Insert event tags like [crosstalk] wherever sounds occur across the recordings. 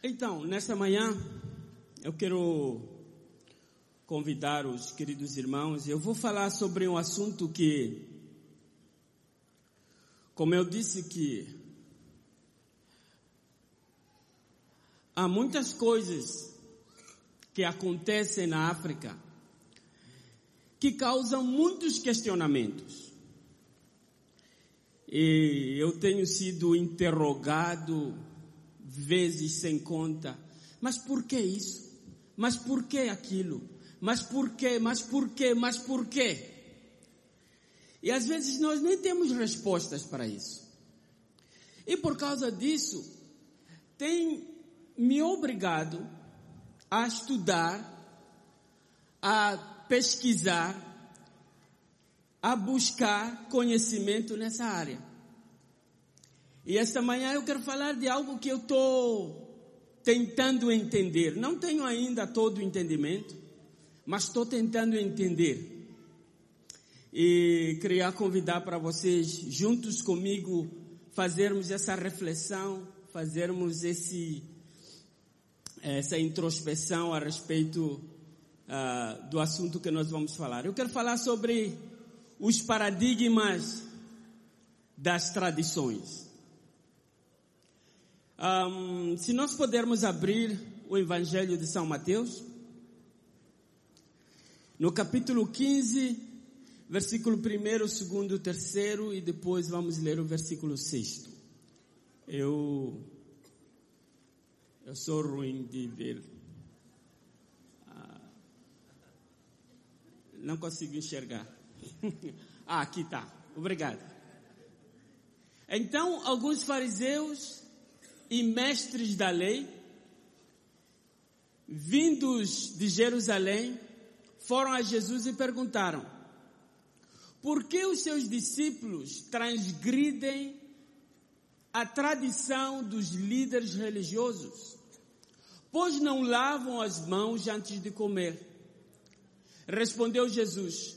Então, nesta manhã, eu quero convidar os queridos irmãos. Eu vou falar sobre um assunto que, como eu disse que há muitas coisas que acontecem na África que causam muitos questionamentos. E eu tenho sido interrogado vezes sem conta. Mas por que isso? Mas por que aquilo? Mas por que? Mas por que? Mas por que? E às vezes nós nem temos respostas para isso. E por causa disso, tem me obrigado a estudar, a pesquisar, a buscar conhecimento nessa área. E esta manhã eu quero falar de algo que eu estou tentando entender. Não tenho ainda todo o entendimento, mas estou tentando entender. E queria convidar para vocês, juntos comigo, fazermos essa reflexão, fazermos esse, essa introspeção a respeito uh, do assunto que nós vamos falar. Eu quero falar sobre os paradigmas das tradições. Um, se nós pudermos abrir o Evangelho de São Mateus, no capítulo 15, versículo 1, 2, 3 e depois vamos ler o versículo 6. Eu, eu sou ruim de ver. Ah, não consigo enxergar. [laughs] ah, aqui está. Obrigado. Então, alguns fariseus e mestres da lei, vindos de Jerusalém, foram a Jesus e perguntaram: por que os seus discípulos transgridem a tradição dos líderes religiosos? Pois não lavam as mãos antes de comer. Respondeu Jesus: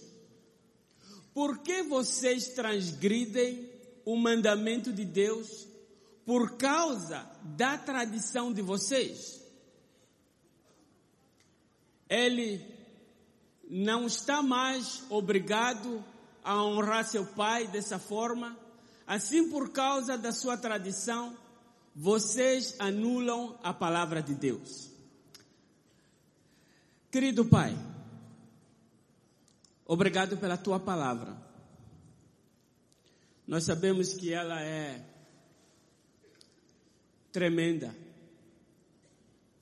Por que vocês transgridem o mandamento de Deus por causa da tradição de vocês. Ele não está mais obrigado a honrar seu pai dessa forma. Assim, por causa da sua tradição, vocês anulam a palavra de Deus. Querido Pai, obrigado pela tua palavra. Nós sabemos que ela é tremenda.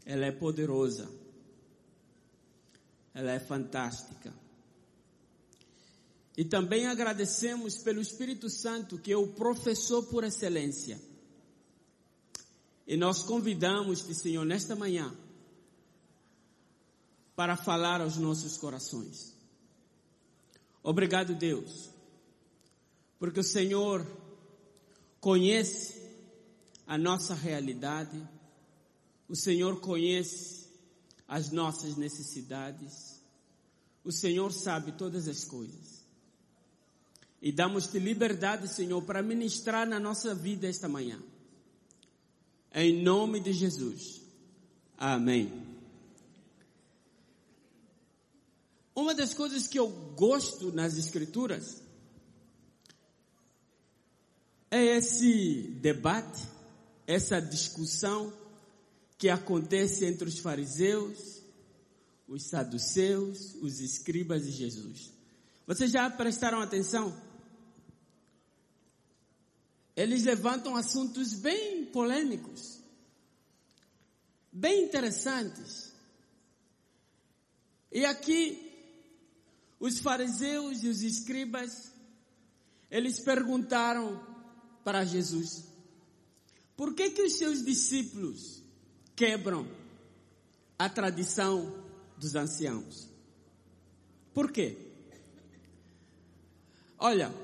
Ela é poderosa. Ela é fantástica. E também agradecemos pelo Espírito Santo, que é o professor por excelência. E nós convidamos-te, Senhor, nesta manhã, para falar aos nossos corações. Obrigado, Deus, porque o Senhor conhece a nossa realidade. O Senhor conhece as nossas necessidades. O Senhor sabe todas as coisas. E damos-te liberdade, Senhor, para ministrar na nossa vida esta manhã. Em nome de Jesus. Amém. Uma das coisas que eu gosto nas Escrituras é esse debate essa discussão que acontece entre os fariseus, os saduceus, os escribas e Jesus. Vocês já prestaram atenção? Eles levantam assuntos bem polêmicos, bem interessantes. E aqui, os fariseus e os escribas, eles perguntaram para Jesus: por que, que os seus discípulos quebram a tradição dos anciãos? Por quê? Olha,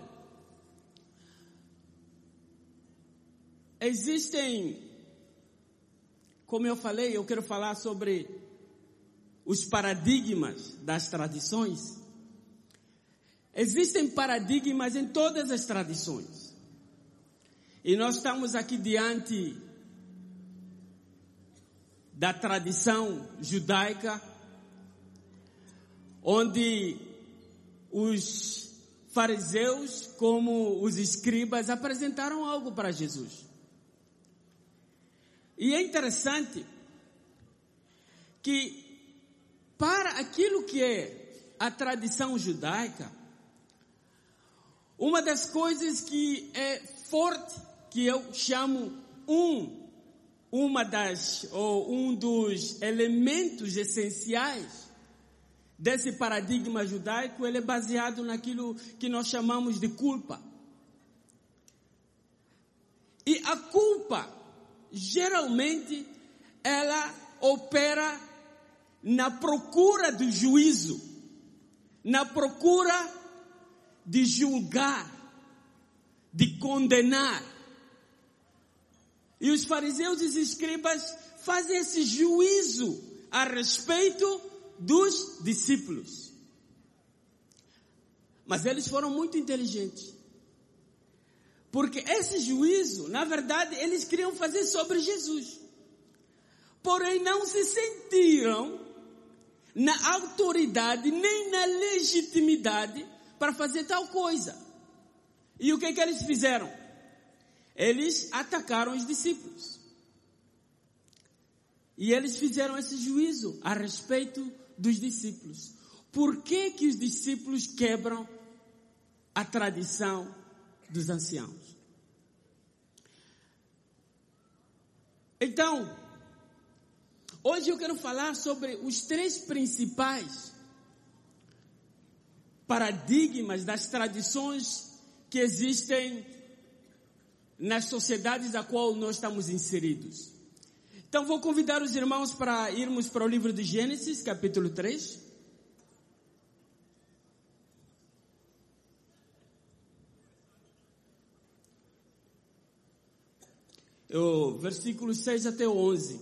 existem, como eu falei, eu quero falar sobre os paradigmas das tradições. Existem paradigmas em todas as tradições. E nós estamos aqui diante da tradição judaica, onde os fariseus, como os escribas, apresentaram algo para Jesus. E é interessante que para aquilo que é a tradição judaica, uma das coisas que é forte, que eu chamo um, uma das, ou um dos elementos essenciais desse paradigma judaico, ele é baseado naquilo que nós chamamos de culpa. E a culpa, geralmente, ela opera na procura do juízo, na procura de julgar, de condenar. E os fariseus e os escribas fazem esse juízo a respeito dos discípulos. Mas eles foram muito inteligentes. Porque esse juízo, na verdade, eles queriam fazer sobre Jesus. Porém, não se sentiram na autoridade nem na legitimidade para fazer tal coisa. E o que que eles fizeram? Eles atacaram os discípulos. E eles fizeram esse juízo a respeito dos discípulos. Por que que os discípulos quebram a tradição dos anciãos? Então, Hoje eu quero falar sobre os três principais paradigmas das tradições que existem nas sociedades a qual nós estamos inseridos. Então vou convidar os irmãos para irmos para o livro de Gênesis, capítulo 3. O versículo 6 até 11.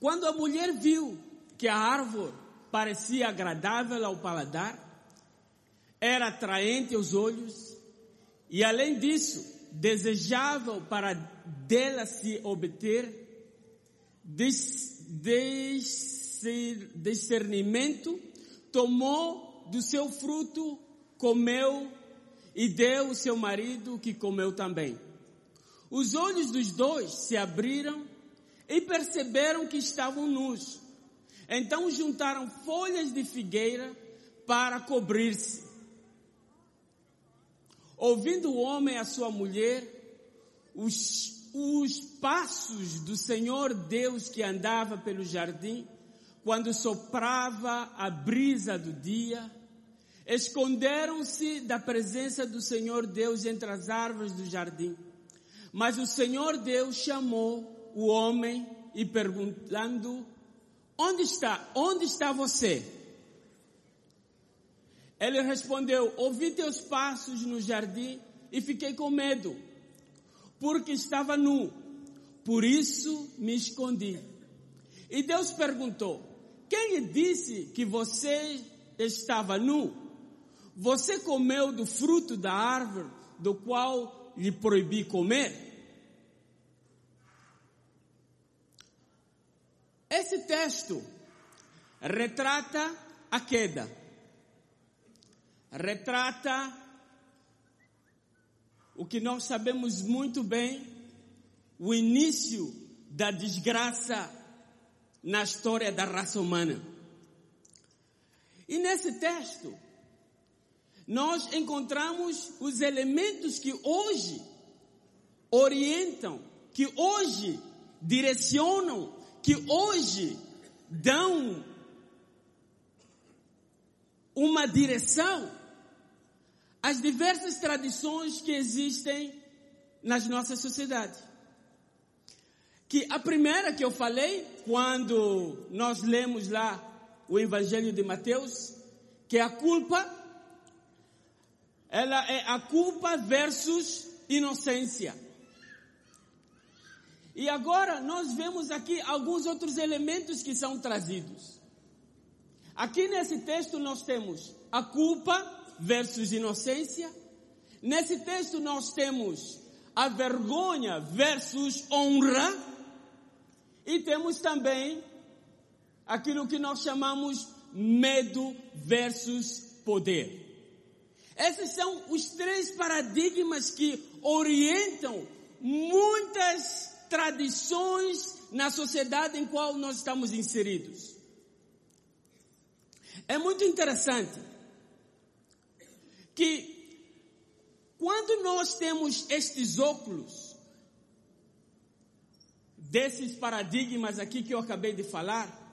Quando a mulher viu que a árvore parecia agradável ao paladar, era atraente aos olhos e além disso, desejável para dela se obter discernimento, tomou do seu fruto, comeu e deu ao seu marido que comeu também. Os olhos dos dois se abriram e perceberam que estavam nus. Então juntaram folhas de figueira para cobrir-se. Ouvindo o homem a sua mulher, os, os passos do Senhor Deus que andava pelo jardim, quando soprava a brisa do dia, esconderam-se da presença do Senhor Deus entre as árvores do jardim. Mas o Senhor Deus chamou o homem e perguntando: Onde está? Onde está você? Ele respondeu: Ouvi teus passos no jardim e fiquei com medo, porque estava nu. Por isso me escondi. E Deus perguntou: Quem lhe disse que você estava nu? Você comeu do fruto da árvore do qual lhe proibi comer? Esse texto retrata a queda, retrata o que nós sabemos muito bem, o início da desgraça na história da raça humana. E nesse texto, nós encontramos os elementos que hoje orientam, que hoje direcionam que hoje dão uma direção às diversas tradições que existem nas nossas sociedades. Que a primeira que eu falei, quando nós lemos lá o Evangelho de Mateus, que é a culpa, ela é a culpa versus inocência. E agora nós vemos aqui alguns outros elementos que são trazidos. Aqui nesse texto nós temos a culpa versus inocência. Nesse texto nós temos a vergonha versus honra. E temos também aquilo que nós chamamos medo versus poder. Esses são os três paradigmas que orientam muitas tradições na sociedade em qual nós estamos inseridos. É muito interessante que quando nós temos estes óculos, desses paradigmas aqui que eu acabei de falar,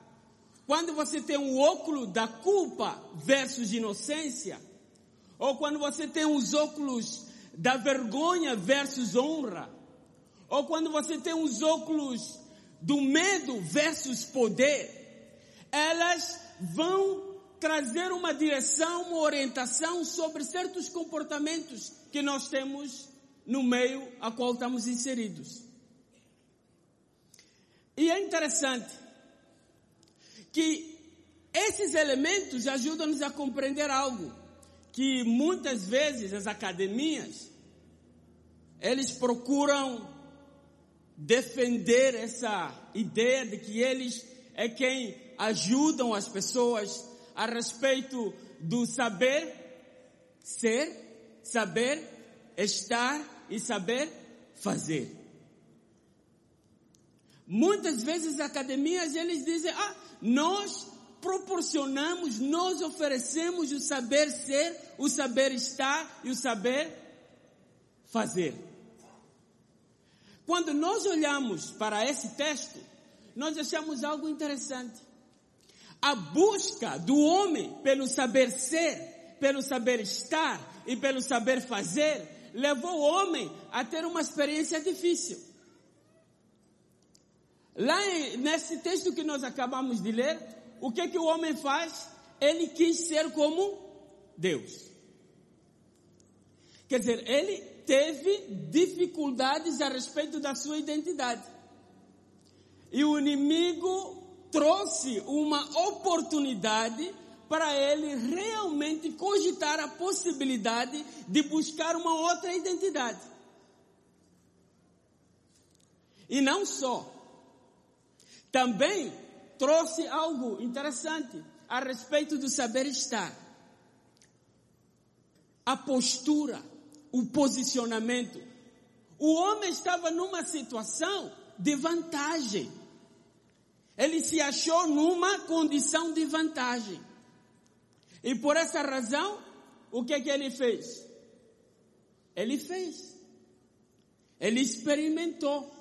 quando você tem um óculo da culpa versus inocência, ou quando você tem os óculos da vergonha versus honra, ou quando você tem os óculos do medo versus poder, elas vão trazer uma direção, uma orientação sobre certos comportamentos que nós temos no meio a qual estamos inseridos. E é interessante que esses elementos ajudam-nos a compreender algo que muitas vezes as academias eles procuram defender essa ideia de que eles é quem ajudam as pessoas a respeito do saber ser, saber estar e saber fazer. Muitas vezes as academias eles dizem, ah, nós proporcionamos, nós oferecemos o saber ser, o saber estar e o saber fazer. Quando nós olhamos para esse texto, nós achamos algo interessante. A busca do homem pelo saber ser, pelo saber estar e pelo saber fazer, levou o homem a ter uma experiência difícil. Lá nesse texto que nós acabamos de ler, o que que o homem faz? Ele quis ser como Deus. Quer dizer, ele teve dificuldades a respeito da sua identidade. E o inimigo trouxe uma oportunidade para ele realmente cogitar a possibilidade de buscar uma outra identidade. E não só, também trouxe algo interessante a respeito do saber estar. A postura, o posicionamento. O homem estava numa situação de vantagem. Ele se achou numa condição de vantagem. E por essa razão, o que é que ele fez? Ele fez. Ele experimentou.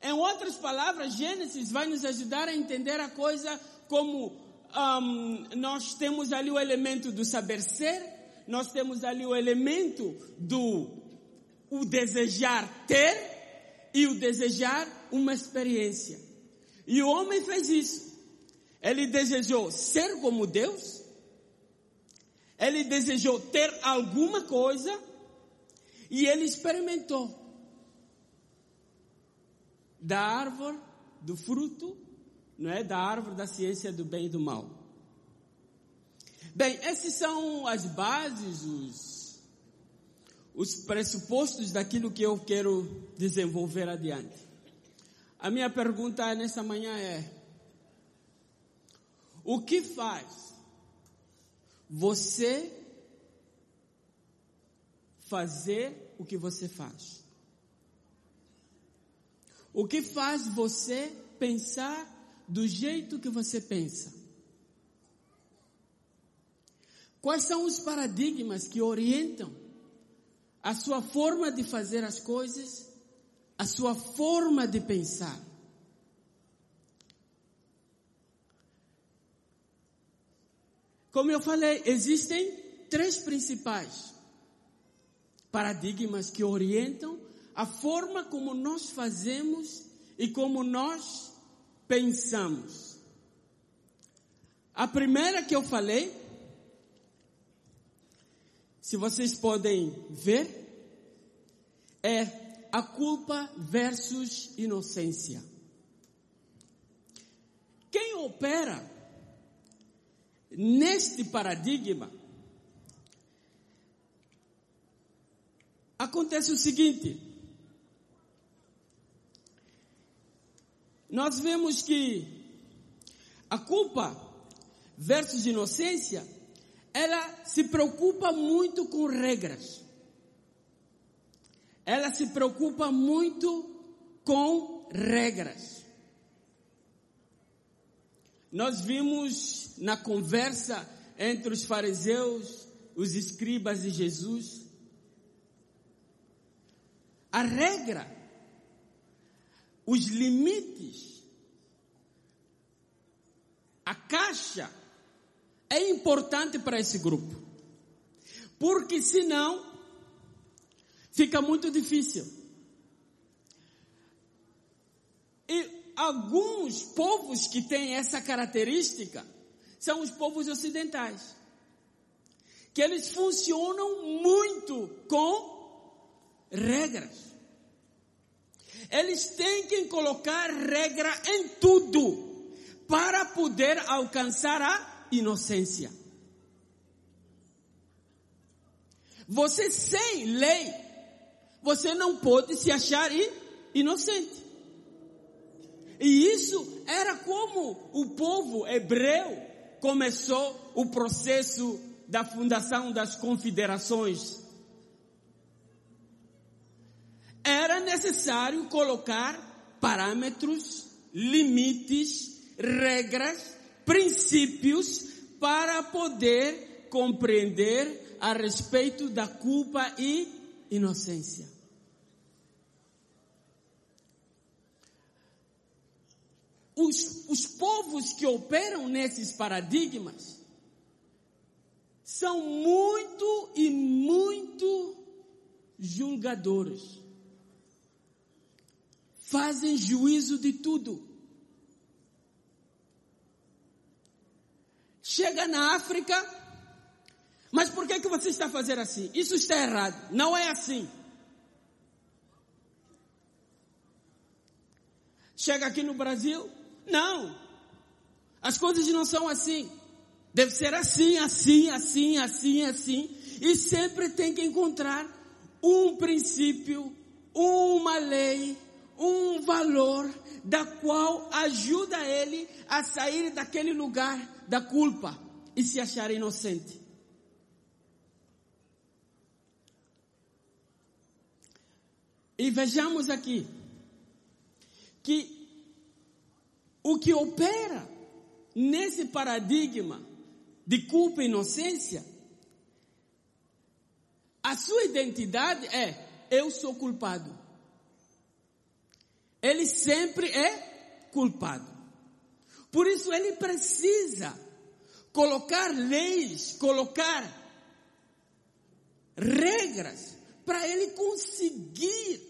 Em outras palavras, Gênesis vai nos ajudar a entender a coisa como um, nós temos ali o elemento do saber ser, nós temos ali o elemento do o desejar ter e o desejar uma experiência. E o homem fez isso. Ele desejou ser como Deus, ele desejou ter alguma coisa e ele experimentou da árvore do fruto, não é? Da árvore da ciência do bem e do mal. Bem, esses são as bases, os, os pressupostos daquilo que eu quero desenvolver adiante. A minha pergunta nessa manhã é: o que faz você fazer o que você faz? O que faz você pensar do jeito que você pensa? Quais são os paradigmas que orientam a sua forma de fazer as coisas, a sua forma de pensar? Como eu falei, existem três principais paradigmas que orientam a forma como nós fazemos e como nós pensamos. A primeira que eu falei, se vocês podem ver, é a culpa versus inocência. Quem opera neste paradigma acontece o seguinte: nós vemos que a culpa versus inocência, ela se preocupa muito com regras. Ela se preocupa muito com regras. Nós vimos na conversa entre os fariseus, os escribas e Jesus, a regra, os limites, a caixa é importante para esse grupo. Porque senão fica muito difícil. E alguns povos que têm essa característica são os povos ocidentais. Que eles funcionam muito com regras. Eles têm que colocar regra em tudo para poder alcançar a inocência. Você sem lei, você não pode se achar inocente. E isso era como o povo hebreu começou o processo da fundação das confederações. Era necessário colocar parâmetros, limites, regras, princípios para poder compreender a respeito da culpa e inocência. Os, os povos que operam nesses paradigmas são muito e muito julgadores. Fazem juízo de tudo. Chega na África, mas por que que você está fazendo assim? Isso está errado. Não é assim. Chega aqui no Brasil, não. As coisas não são assim. Deve ser assim, assim, assim, assim, assim. E sempre tem que encontrar um princípio, uma lei, um valor da qual ajuda ele a sair daquele lugar da culpa e se achar inocente. E vejamos aqui que o que opera nesse paradigma de culpa e inocência, a sua identidade é: eu sou culpado. Ele sempre é culpado. Por isso ele precisa colocar leis, colocar regras para ele conseguir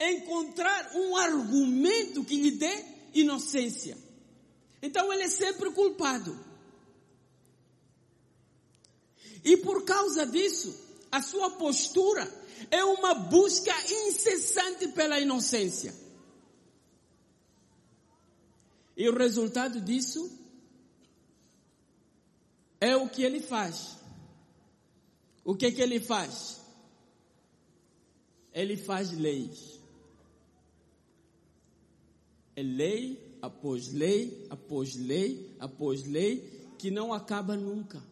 encontrar um argumento que lhe dê inocência. Então ele é sempre culpado. E por causa disso, a sua postura é uma busca incessante pela inocência. E o resultado disso é o que ele faz. O que que ele faz? Ele faz leis. É lei após lei, após lei, após lei, que não acaba nunca.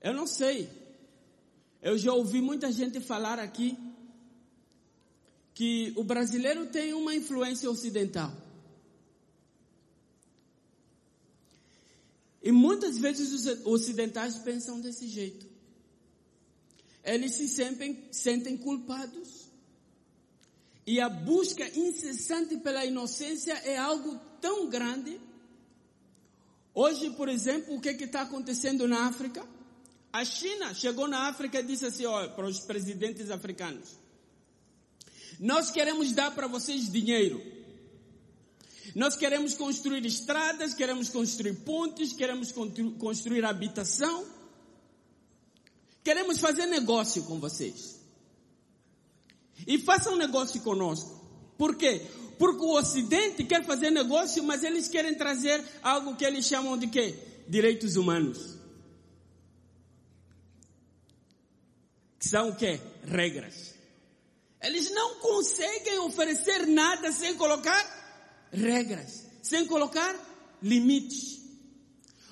Eu não sei. Eu já ouvi muita gente falar aqui que o brasileiro tem uma influência ocidental. E muitas vezes os ocidentais pensam desse jeito. Eles se sentem, sentem culpados e a busca incessante pela inocência é algo tão grande. Hoje, por exemplo, o que está acontecendo na África? A China chegou na África e disse assim, ó, para os presidentes africanos: Nós queremos dar para vocês dinheiro. Nós queremos construir estradas, queremos construir pontes, queremos construir habitação. Queremos fazer negócio com vocês. E façam um negócio conosco. Por quê? Porque o Ocidente quer fazer negócio, mas eles querem trazer algo que eles chamam de quê? Direitos humanos. Que são o quê? Regras. Eles não conseguem oferecer nada sem colocar regras, sem colocar limites.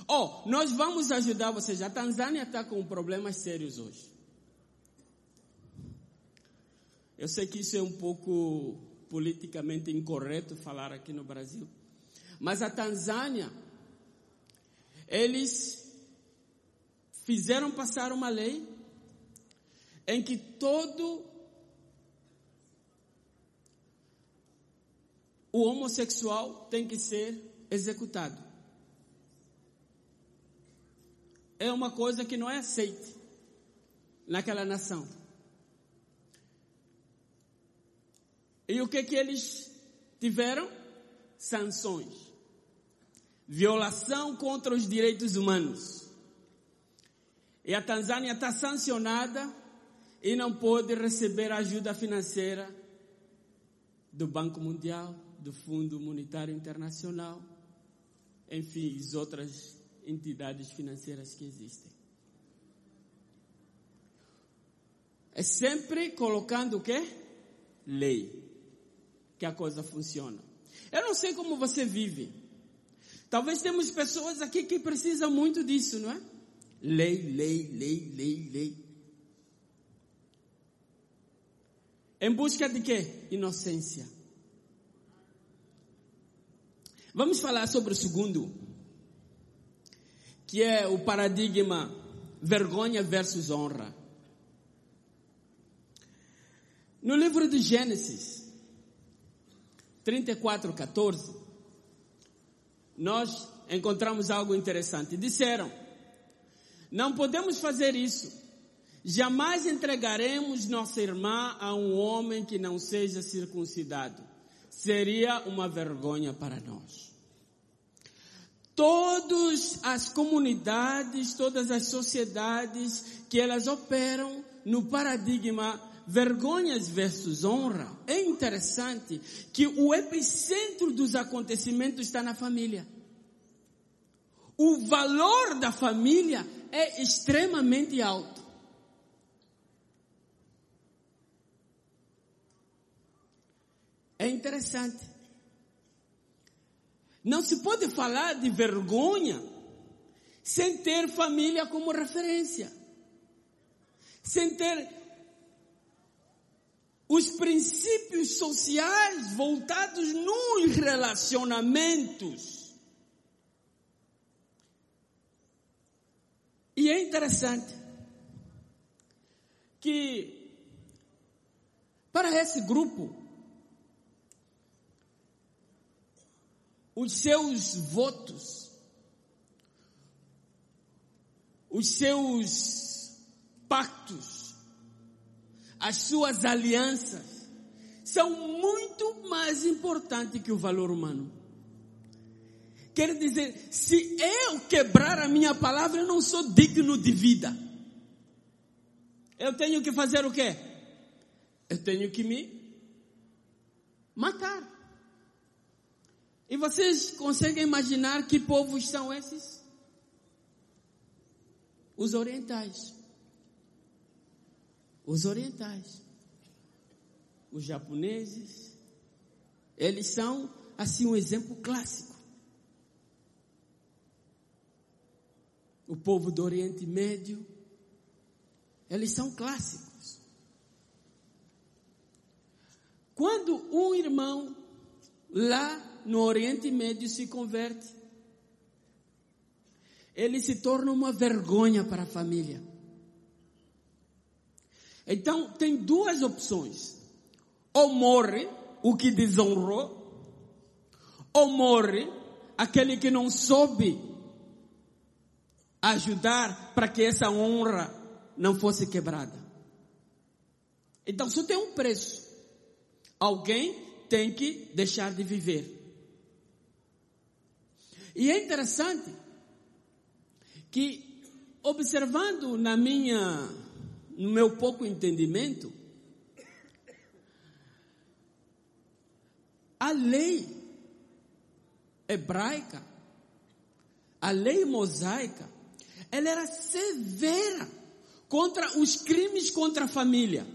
Oh, nós vamos ajudar vocês. A Tanzânia está com problemas sérios hoje. Eu sei que isso é um pouco politicamente incorreto falar aqui no Brasil. Mas a Tanzânia, eles fizeram passar uma lei em que todo o homossexual tem que ser executado. É uma coisa que não é aceita naquela nação. E o que que eles tiveram? Sanções. Violação contra os direitos humanos. E a Tanzânia está sancionada e não pode receber ajuda financeira do Banco Mundial, do Fundo Monetário Internacional, enfim, as outras entidades financeiras que existem. É sempre colocando o quê? Lei que a coisa funciona. Eu não sei como você vive. Talvez temos pessoas aqui que precisam muito disso, não é? Lei, lei, lei, lei, lei. Em busca de quê? Inocência. Vamos falar sobre o segundo, que é o paradigma vergonha versus honra. No livro de Gênesis, 34, 14, nós encontramos algo interessante. Disseram: Não podemos fazer isso. Jamais entregaremos nossa irmã a um homem que não seja circuncidado. Seria uma vergonha para nós. Todas as comunidades, todas as sociedades que elas operam no paradigma vergonhas versus honra, é interessante que o epicentro dos acontecimentos está na família. O valor da família é extremamente alto. É interessante. Não se pode falar de vergonha sem ter família como referência. Sem ter os princípios sociais voltados nos relacionamentos. E é interessante que para esse grupo os seus votos, os seus pactos as suas alianças são muito mais importantes que o valor humano. Quer dizer, se eu quebrar a minha palavra, eu não sou digno de vida. Eu tenho que fazer o quê? Eu tenho que me matar. E vocês conseguem imaginar que povos são esses? Os orientais os orientais, os japoneses, eles são assim um exemplo clássico. O povo do Oriente Médio, eles são clássicos. Quando um irmão lá no Oriente Médio se converte, ele se torna uma vergonha para a família. Então, tem duas opções. Ou morre o que desonrou, ou morre aquele que não soube ajudar para que essa honra não fosse quebrada. Então, só tem um preço. Alguém tem que deixar de viver. E é interessante que, observando na minha no meu pouco entendimento, a lei hebraica, a lei mosaica, ela era severa contra os crimes contra a família.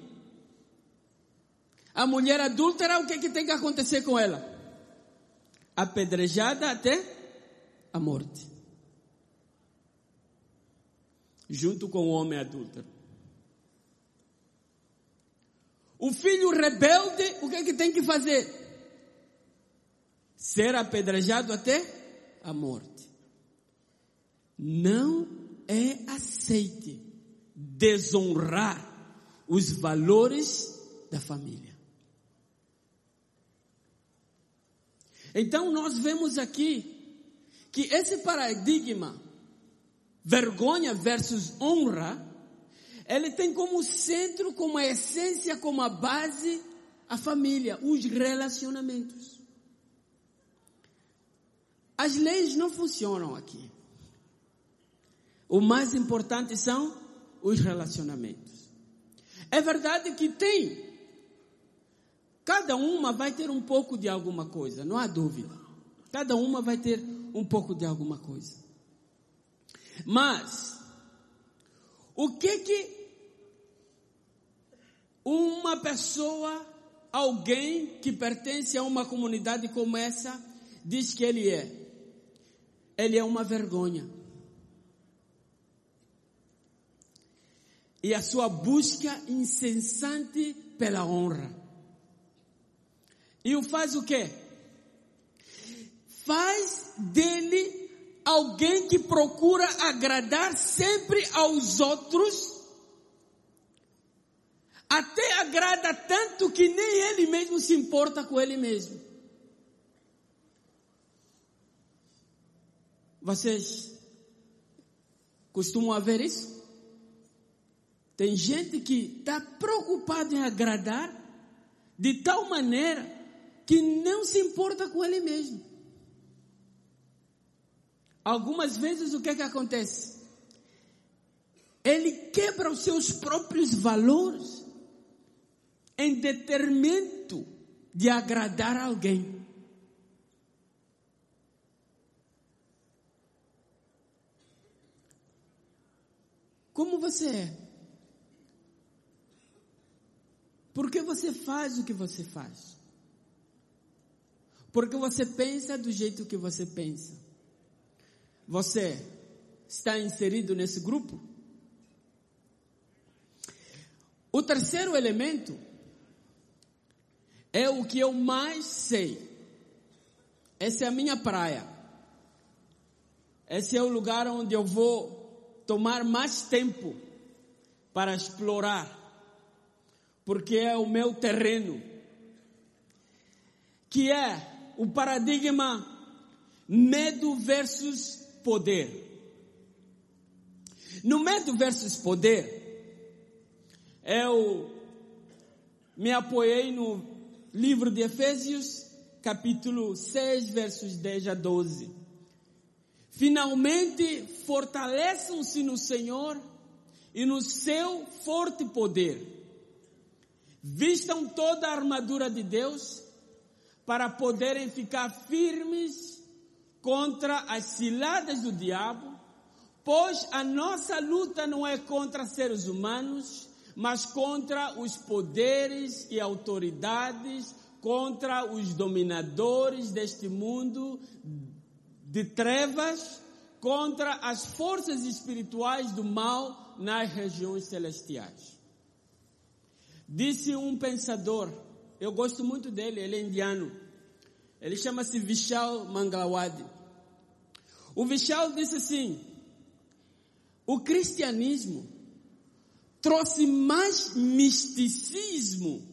A mulher adúltera, o que, que tem que acontecer com ela? Apedrejada até a morte. Junto com o homem adúltero. O filho rebelde, o que, é que tem que fazer? Ser apedrejado até a morte. Não é aceite desonrar os valores da família. Então nós vemos aqui que esse paradigma vergonha versus honra, ele tem como centro, como a essência, como a base a família, os relacionamentos. As leis não funcionam aqui. O mais importante são os relacionamentos. É verdade que tem. Cada uma vai ter um pouco de alguma coisa, não há dúvida. Cada uma vai ter um pouco de alguma coisa. Mas, o que que uma pessoa, alguém que pertence a uma comunidade como essa, diz que ele é? Ele é uma vergonha. e a sua busca incessante pela honra. E o faz o quê? Faz dele alguém que procura agradar sempre aos outros, até agrada tanto que nem ele mesmo se importa com ele mesmo. Vocês costumam ver isso? Tem gente que está preocupado em agradar de tal maneira que não se importa com ele mesmo. Algumas vezes o que é que acontece? Ele quebra os seus próprios valores em detrimento de agradar alguém. Como você é? Por que você faz o que você faz? Porque você pensa do jeito que você pensa. Você está inserido nesse grupo? O terceiro elemento é o que eu mais sei. Essa é a minha praia. Esse é o lugar onde eu vou tomar mais tempo para explorar porque é o meu terreno, que é o paradigma medo versus poder. No medo versus poder, eu me apoiei no livro de Efésios, capítulo 6, versos 10 a 12. Finalmente fortaleçam-se no Senhor e no seu forte poder Vistam toda a armadura de Deus para poderem ficar firmes contra as ciladas do diabo, pois a nossa luta não é contra seres humanos, mas contra os poderes e autoridades, contra os dominadores deste mundo de trevas, contra as forças espirituais do mal nas regiões celestiais. Disse um pensador, eu gosto muito dele, ele é indiano. Ele chama-se Vishal Mangalwadi. O Vishal disse assim: o cristianismo trouxe mais misticismo.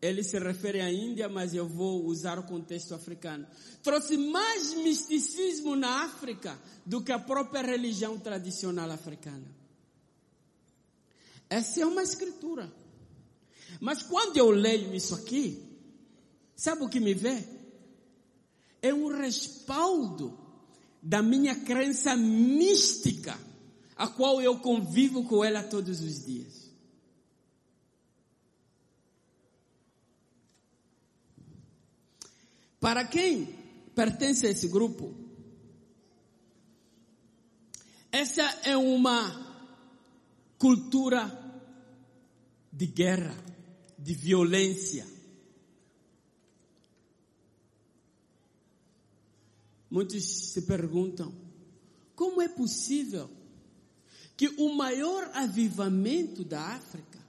Ele se refere à Índia, mas eu vou usar o contexto africano. Trouxe mais misticismo na África do que a própria religião tradicional africana. Essa é uma escritura. Mas quando eu leio isso aqui, sabe o que me vê? É um respaldo da minha crença mística, a qual eu convivo com ela todos os dias. Para quem pertence a esse grupo, essa é uma cultura de guerra, de violência. Muitos se perguntam: como é possível que o maior avivamento da África,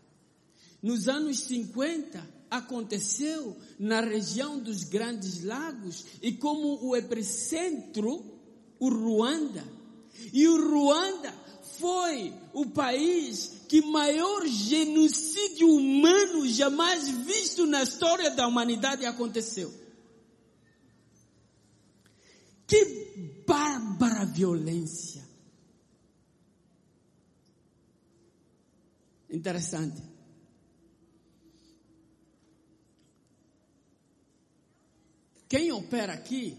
nos anos 50, aconteceu na região dos Grandes Lagos e como o epicentro, o Ruanda. E o Ruanda foi o país que maior genocídio humano jamais visto na história da humanidade aconteceu. Que bárbara violência. Interessante. Quem opera aqui,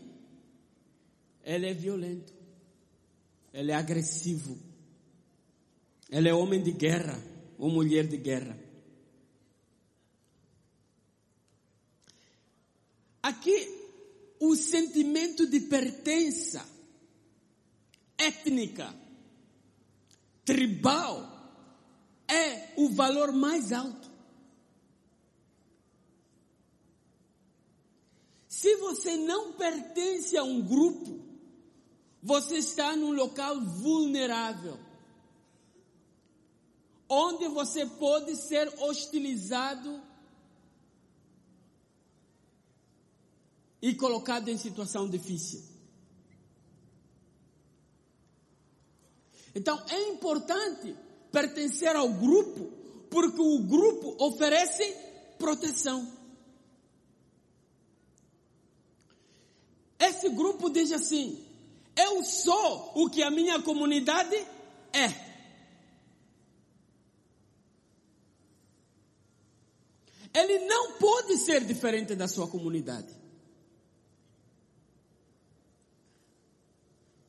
ele é violento, ele é agressivo, ele é homem de guerra ou mulher de guerra. Aqui o sentimento de pertença étnica, tribal, é o valor mais alto. Se você não pertence a um grupo, você está num local vulnerável, onde você pode ser hostilizado e colocado em situação difícil. Então é importante pertencer ao grupo, porque o grupo oferece proteção. Esse grupo diz assim: eu sou o que a minha comunidade é. Ele não pode ser diferente da sua comunidade.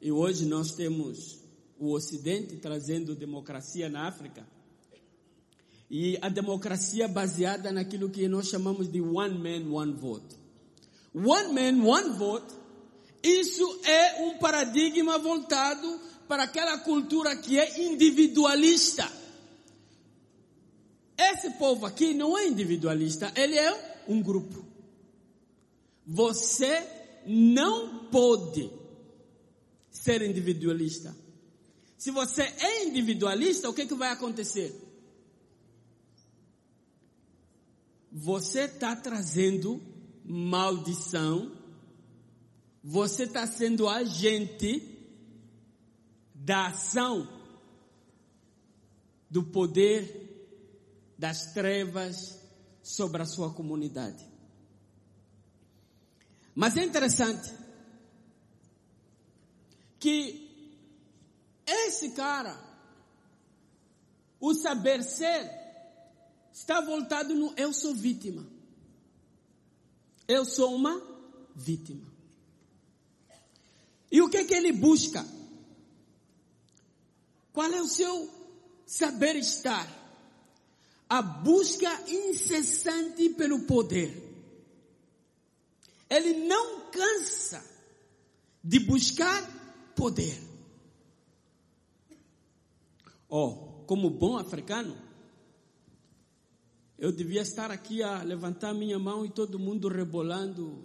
E hoje nós temos o Ocidente trazendo democracia na África. E a democracia baseada naquilo que nós chamamos de one man, one vote. One man, one vote. Isso é um paradigma voltado para aquela cultura que é individualista. Esse povo aqui não é individualista, ele é um grupo. Você não pode ser individualista. Se você é individualista, o que, que vai acontecer? Você está trazendo maldição, você está sendo agente da ação do poder das trevas sobre a sua comunidade. Mas é interessante que esse cara, o saber ser, está voltado no eu sou vítima. Eu sou uma vítima. E o que é que ele busca? Qual é o seu saber estar? A busca incessante pelo poder. Ele não cansa de buscar poder. Oh, como bom africano, eu devia estar aqui a levantar minha mão e todo mundo rebolando.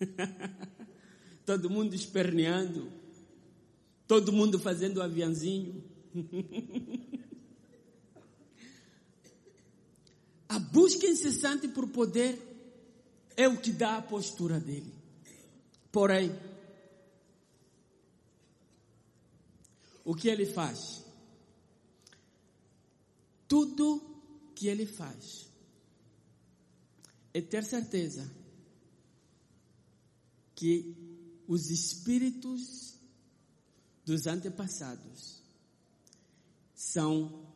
[laughs] todo mundo esperneando. Todo mundo fazendo aviãozinho. a busca incessante por poder é o que dá a postura dele. Porém, o que ele faz? Tudo que ele faz é ter certeza que os espíritos dos antepassados são,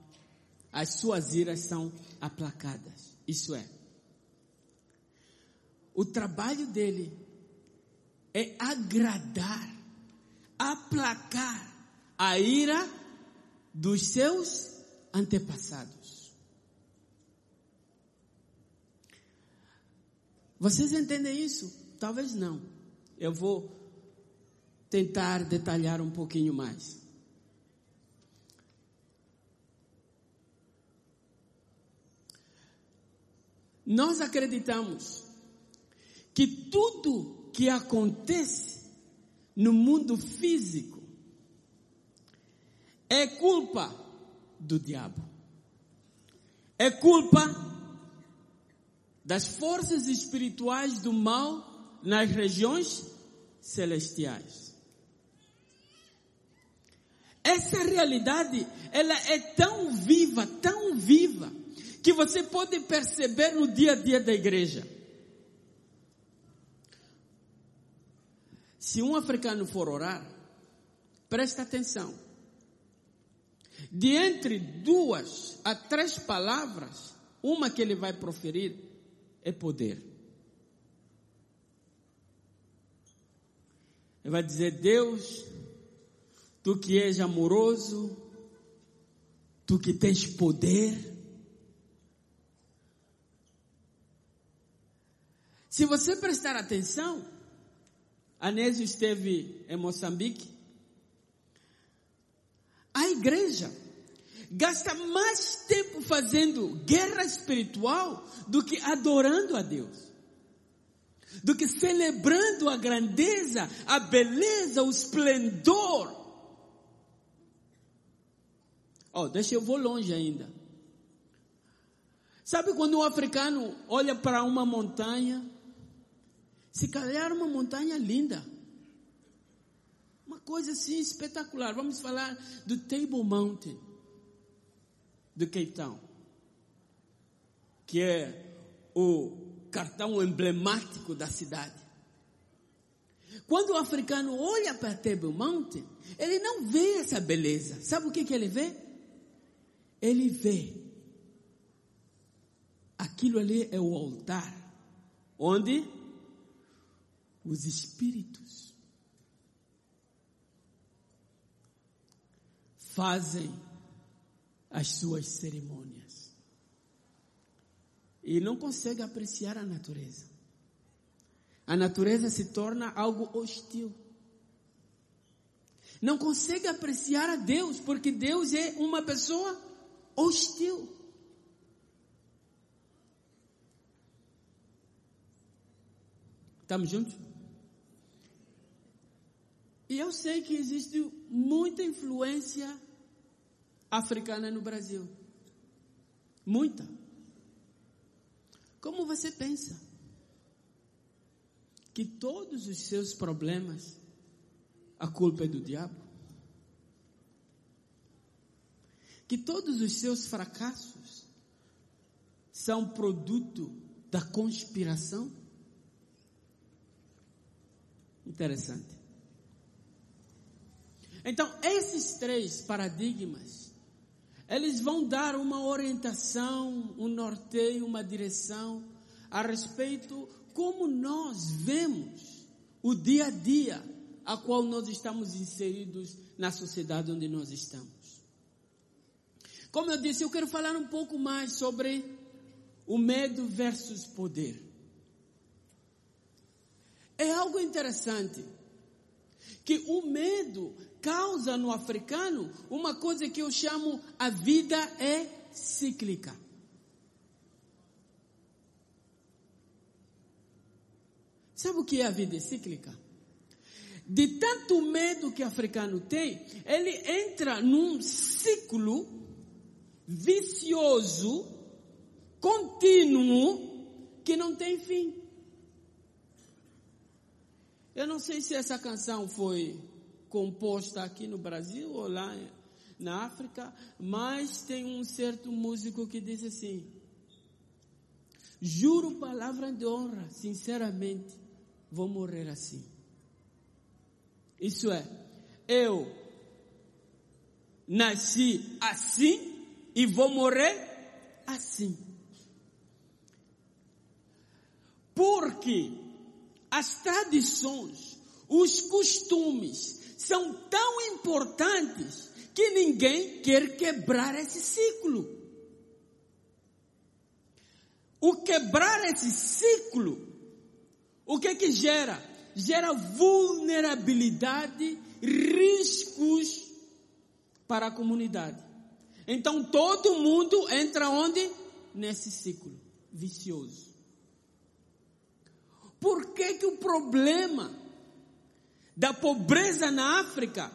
as suas iras são aplacadas. Isso é, o trabalho dele é agradar, aplacar a ira dos seus antepassados. Vocês entendem isso? Talvez não. Eu vou tentar detalhar um pouquinho mais. Nós acreditamos que tudo que acontece no mundo físico é culpa do diabo. É culpa das forças espirituais do mal nas regiões celestiais. Essa realidade, ela é tão viva, tão viva, que você pode perceber no dia a dia da igreja. Se um africano for orar, presta atenção. De entre duas a três palavras, uma que ele vai proferir é poder. Ele vai dizer: Deus, tu que és amoroso, tu que tens poder. Se você prestar atenção, Anésio esteve em Moçambique. A igreja gasta mais tempo fazendo guerra espiritual do que adorando a Deus. Do que celebrando a grandeza, a beleza, o esplendor. Oh, deixa eu vou longe ainda. Sabe quando um africano olha para uma montanha se calhar uma montanha linda. Uma coisa assim espetacular. Vamos falar do Table Mountain, do Town. Que é o cartão emblemático da cidade. Quando o africano olha para Table Mountain, ele não vê essa beleza. Sabe o que, que ele vê? Ele vê. Aquilo ali é o altar. Onde os espíritos fazem as suas cerimônias e não consegue apreciar a natureza. A natureza se torna algo hostil. Não consegue apreciar a Deus, porque Deus é uma pessoa hostil. Estamos juntos? E eu sei que existe muita influência africana no Brasil. Muita. Como você pensa? Que todos os seus problemas, a culpa é do diabo? Que todos os seus fracassos são produto da conspiração? Interessante. Então, esses três paradigmas, eles vão dar uma orientação, um norteio, uma direção a respeito como nós vemos o dia a dia a qual nós estamos inseridos na sociedade onde nós estamos. Como eu disse, eu quero falar um pouco mais sobre o medo versus poder. É algo interessante que o medo causa no africano uma coisa que eu chamo a vida é cíclica. Sabe o que é a vida cíclica? De tanto medo que o africano tem, ele entra num ciclo vicioso, contínuo, que não tem fim. Eu não sei se essa canção foi composta aqui no Brasil ou lá na África, mas tem um certo músico que diz assim: Juro palavra de honra, sinceramente, vou morrer assim. Isso é, eu nasci assim e vou morrer assim. Porque as tradições, os costumes são tão importantes que ninguém quer quebrar esse ciclo. O quebrar esse ciclo, o que que gera? Gera vulnerabilidade, riscos para a comunidade. Então todo mundo entra onde? Nesse ciclo. vicioso. Por que, que o problema da pobreza na África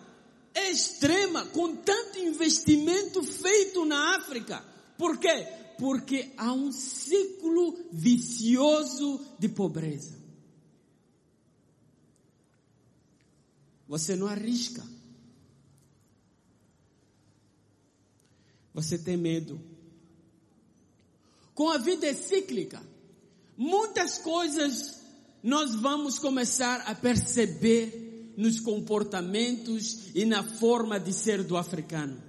é extrema, com tanto investimento feito na África? Por quê? Porque há um ciclo vicioso de pobreza. Você não arrisca. Você tem medo. Com a vida cíclica, muitas coisas nós vamos começar a perceber nos comportamentos e na forma de ser do africano.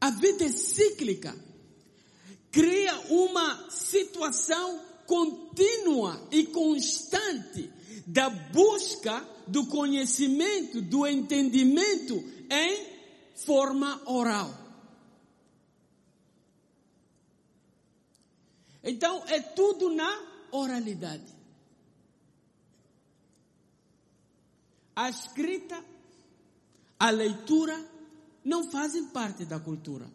A vida cíclica cria uma situação contínua e constante da busca do conhecimento, do entendimento em forma oral. Então é tudo na oralidade. A escrita, a leitura não fazem parte da cultura.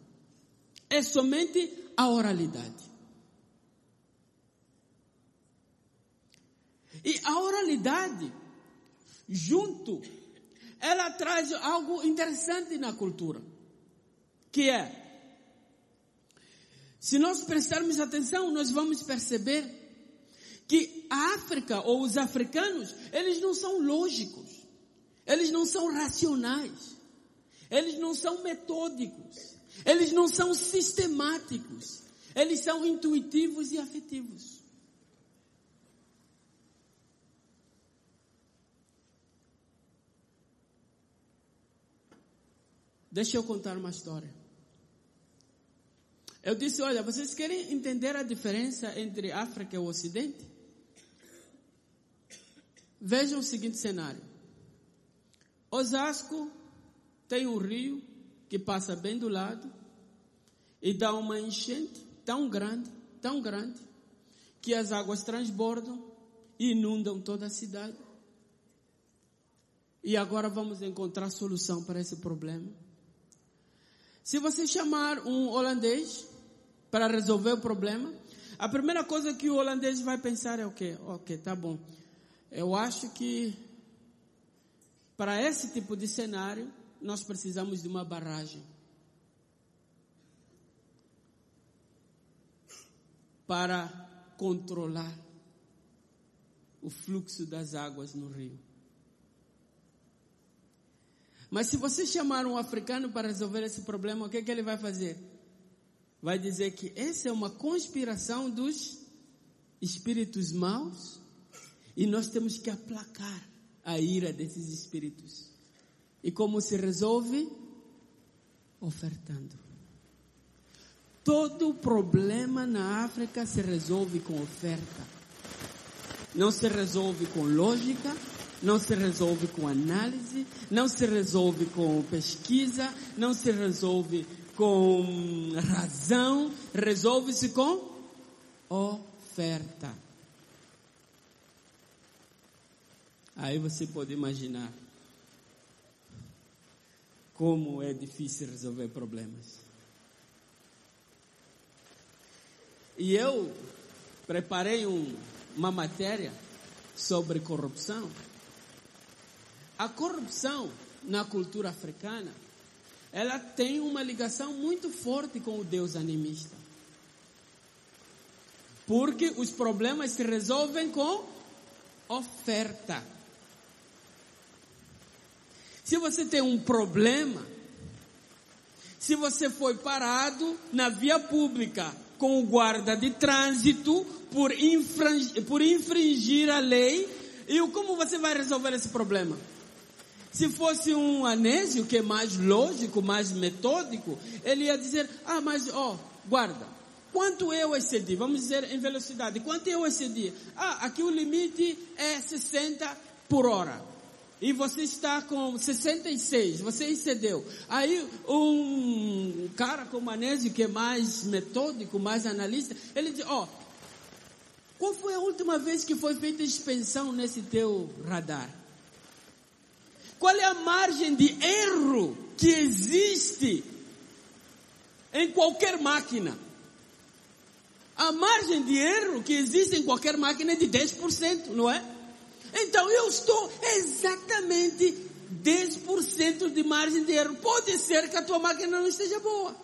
É somente a oralidade. E a oralidade, junto, ela traz algo interessante na cultura, que é, se nós prestarmos atenção, nós vamos perceber que a África ou os africanos, eles não são lógicos, eles não são racionais, eles não são metódicos, eles não são sistemáticos, eles são intuitivos e afetivos. Deixa eu contar uma história. Eu disse, olha, vocês querem entender a diferença entre África e o Ocidente? Vejam o seguinte cenário. Osasco tem um rio que passa bem do lado e dá uma enchente tão grande, tão grande, que as águas transbordam e inundam toda a cidade. E agora vamos encontrar solução para esse problema. Se você chamar um holandês para resolver o problema, a primeira coisa que o holandês vai pensar é o quê? Ok, tá bom. Eu acho que para esse tipo de cenário nós precisamos de uma barragem. Para controlar o fluxo das águas no rio. Mas se você chamar um africano para resolver esse problema, o que, que ele vai fazer? Vai dizer que essa é uma conspiração dos espíritos maus e nós temos que aplacar a ira desses espíritos. E como se resolve? Ofertando. Todo problema na África se resolve com oferta. Não se resolve com lógica, não se resolve com análise, não se resolve com pesquisa, não se resolve com razão, resolve-se com oferta. Aí você pode imaginar como é difícil resolver problemas. E eu preparei um, uma matéria sobre corrupção. A corrupção na cultura africana, ela tem uma ligação muito forte com o Deus animista. Porque os problemas se resolvem com oferta. Se você tem um problema, se você foi parado na via pública com o guarda de trânsito por infringir, por infringir a lei, e como você vai resolver esse problema? Se fosse um anésio, que é mais lógico, mais metódico, ele ia dizer, ah, mas ó, oh, guarda, quanto eu excedi? Vamos dizer em velocidade, quanto eu excedi? Ah, aqui o limite é 60 por hora. E você está com 66, você excedeu. Aí um cara como Anésio, que é mais metódico, mais analista, ele diz, ó, oh, qual foi a última vez que foi feita expensão nesse teu radar? Qual é a margem de erro que existe em qualquer máquina. A margem de erro que existe em qualquer máquina é de 10%, não é? Então eu estou exatamente 10% de margem de erro. Pode ser que a tua máquina não esteja boa.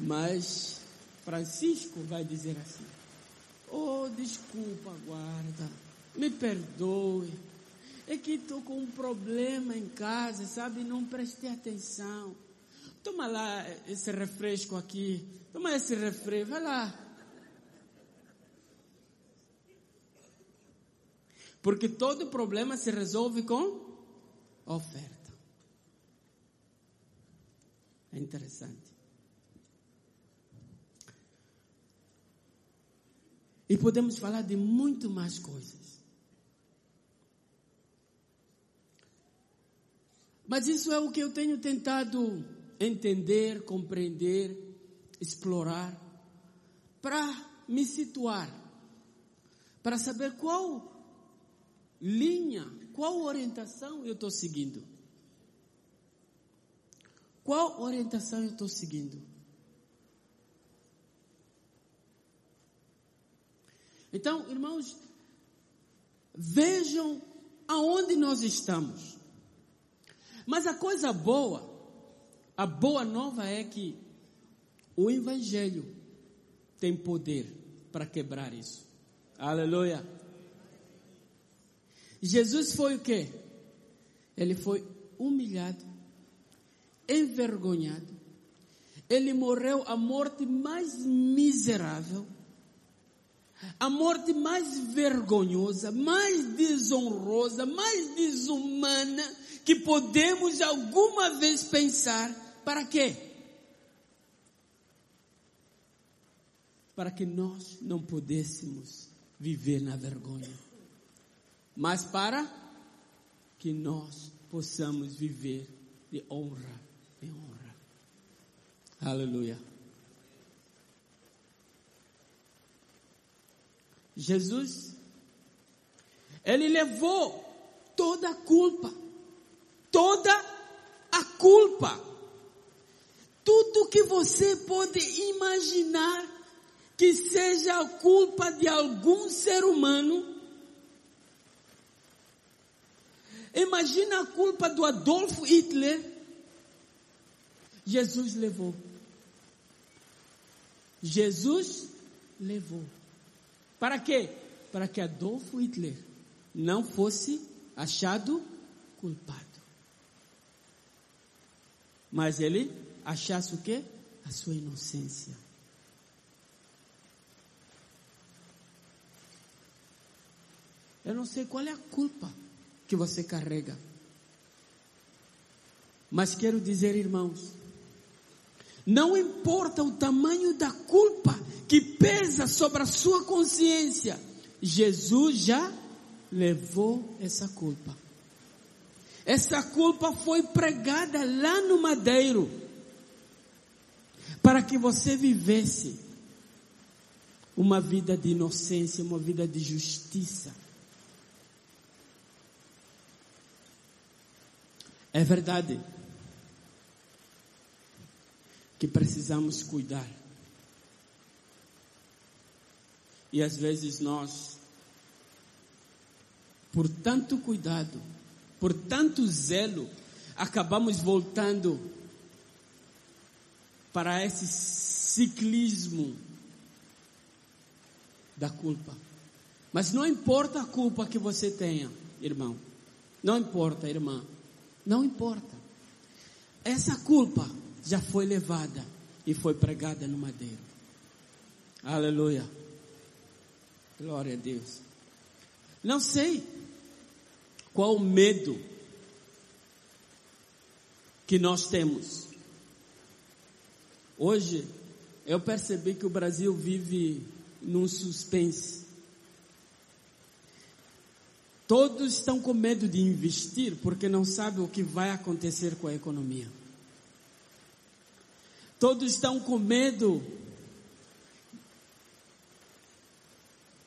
Mas Francisco vai dizer assim: Oh, desculpa, guarda, me perdoe. É que estou com um problema em casa, sabe? Não prestei atenção. Toma lá esse refresco aqui. Toma esse refresco, vai lá. Porque todo problema se resolve com oferta. É interessante. E podemos falar de muito mais coisas. Mas isso é o que eu tenho tentado entender, compreender, explorar, para me situar, para saber qual linha, qual orientação eu estou seguindo. Qual orientação eu estou seguindo? Então, irmãos, vejam aonde nós estamos. Mas a coisa boa, a boa nova é que o Evangelho tem poder para quebrar isso. Aleluia. Jesus foi o quê? Ele foi humilhado, envergonhado. Ele morreu a morte mais miserável a morte mais vergonhosa, mais desonrosa, mais desumana que podemos alguma vez pensar. Para quê? Para que nós não pudéssemos viver na vergonha, mas para que nós possamos viver de honra em honra. Aleluia. Jesus, ele levou toda a culpa, toda a culpa, tudo que você pode imaginar que seja a culpa de algum ser humano. Imagina a culpa do Adolfo Hitler. Jesus levou. Jesus levou. Para quê? Para que Adolfo Hitler não fosse achado culpado. Mas ele achasse o quê? A sua inocência. Eu não sei qual é a culpa que você carrega. Mas quero dizer, irmãos, não importa o tamanho da culpa que pesa sobre a sua consciência, Jesus já levou essa culpa. Essa culpa foi pregada lá no madeiro para que você vivesse uma vida de inocência, uma vida de justiça. É verdade que precisamos cuidar E às vezes nós, por tanto cuidado, por tanto zelo, acabamos voltando para esse ciclismo da culpa. Mas não importa a culpa que você tenha, irmão. Não importa, irmã. Não importa. Essa culpa já foi levada e foi pregada no madeiro. Aleluia. Glória a Deus. Não sei qual o medo que nós temos. Hoje eu percebi que o Brasil vive num suspense. Todos estão com medo de investir porque não sabem o que vai acontecer com a economia. Todos estão com medo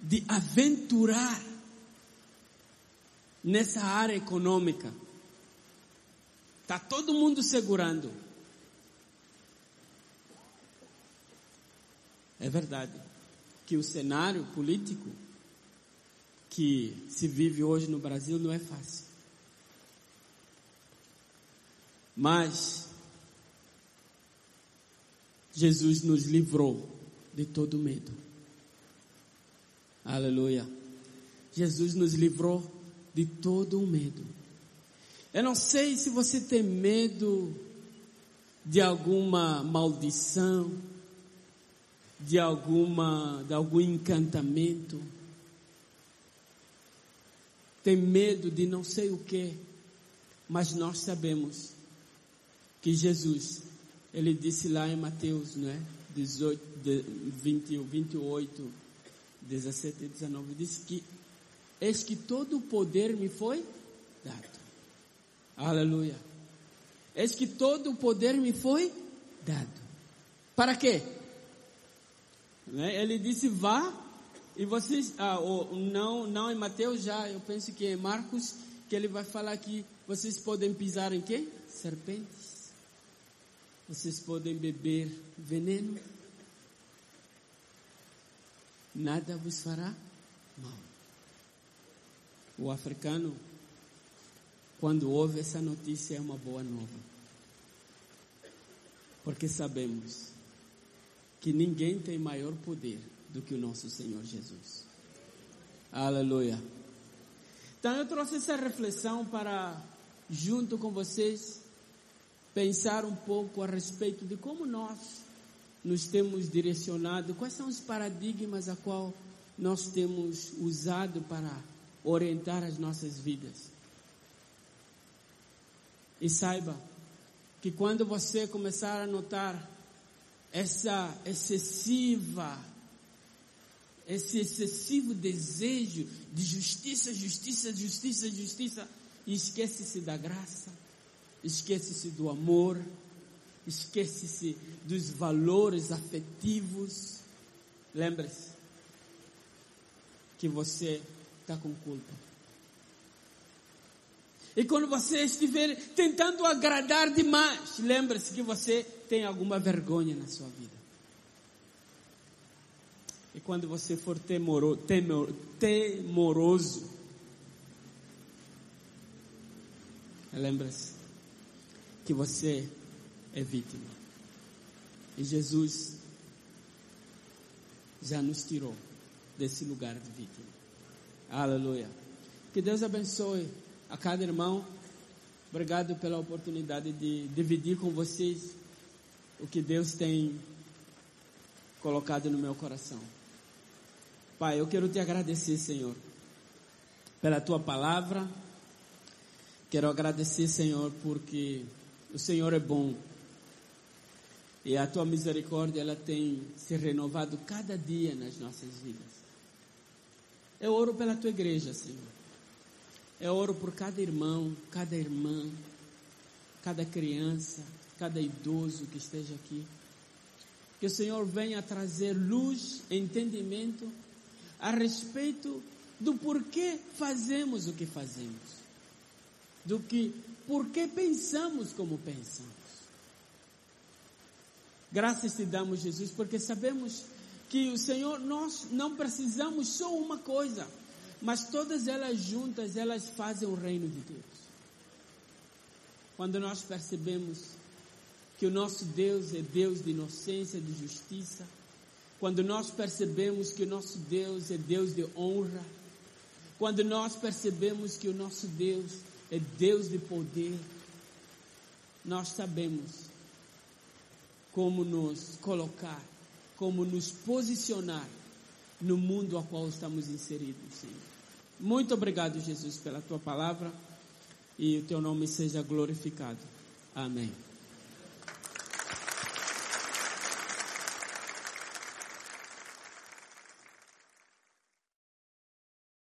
de aventurar nessa área econômica. Está todo mundo segurando. É verdade que o cenário político que se vive hoje no Brasil não é fácil. Mas Jesus nos livrou de todo medo. Aleluia. Jesus nos livrou de todo o medo. Eu não sei se você tem medo de alguma maldição, de alguma, de algum encantamento. Tem medo de não sei o que, mas nós sabemos que Jesus, ele disse lá em Mateus, não é? 18, 20, 28, 17 e 19, disse que eis que todo o poder me foi dado. Aleluia. Eis que todo o poder me foi dado. Para quê? Né? Ele disse vá e vocês, ah, não, não em Mateus já, eu penso que é Marcos, que ele vai falar que vocês podem pisar em quê? Serpentes vocês podem beber veneno, nada vos fará mal. O africano, quando ouve essa notícia, é uma boa nova. Porque sabemos que ninguém tem maior poder do que o nosso Senhor Jesus. Aleluia. Então eu trouxe essa reflexão para, junto com vocês, pensar um pouco a respeito de como nós nos temos direcionado, quais são os paradigmas a qual nós temos usado para orientar as nossas vidas. E saiba que quando você começar a notar essa excessiva, esse excessivo desejo de justiça, justiça, justiça, justiça, e esquece-se da graça, esquece-se do amor, esquece-se dos valores afetivos. Lembre-se que você está com culpa. E quando você estiver tentando agradar demais, lembre-se que você tem alguma vergonha na sua vida. E quando você for temoro, temor, temoroso, lembre-se que você é vítima. E Jesus já nos tirou desse lugar de vítima. Aleluia. Que Deus abençoe a cada irmão. Obrigado pela oportunidade de dividir com vocês o que Deus tem colocado no meu coração. Pai, eu quero te agradecer, Senhor, pela tua palavra. Quero agradecer, Senhor, porque o Senhor é bom. E a tua misericórdia, ela tem se renovado cada dia nas nossas vidas. Eu oro pela tua igreja, Senhor. Eu oro por cada irmão, cada irmã, cada criança, cada idoso que esteja aqui. Que o Senhor venha trazer luz, entendimento a respeito do porquê fazemos o que fazemos. Do que por que pensamos como pensamos. Graças te damos, Jesus, porque sabemos que o Senhor, nós não precisamos só uma coisa, mas todas elas juntas, elas fazem o reino de Deus. Quando nós percebemos que o nosso Deus é Deus de inocência, de justiça, quando nós percebemos que o nosso Deus é Deus de honra, quando nós percebemos que o nosso Deus é Deus de poder. Nós sabemos como nos colocar, como nos posicionar no mundo ao qual estamos inseridos, Senhor. Muito obrigado, Jesus, pela tua palavra e o teu nome seja glorificado. Amém.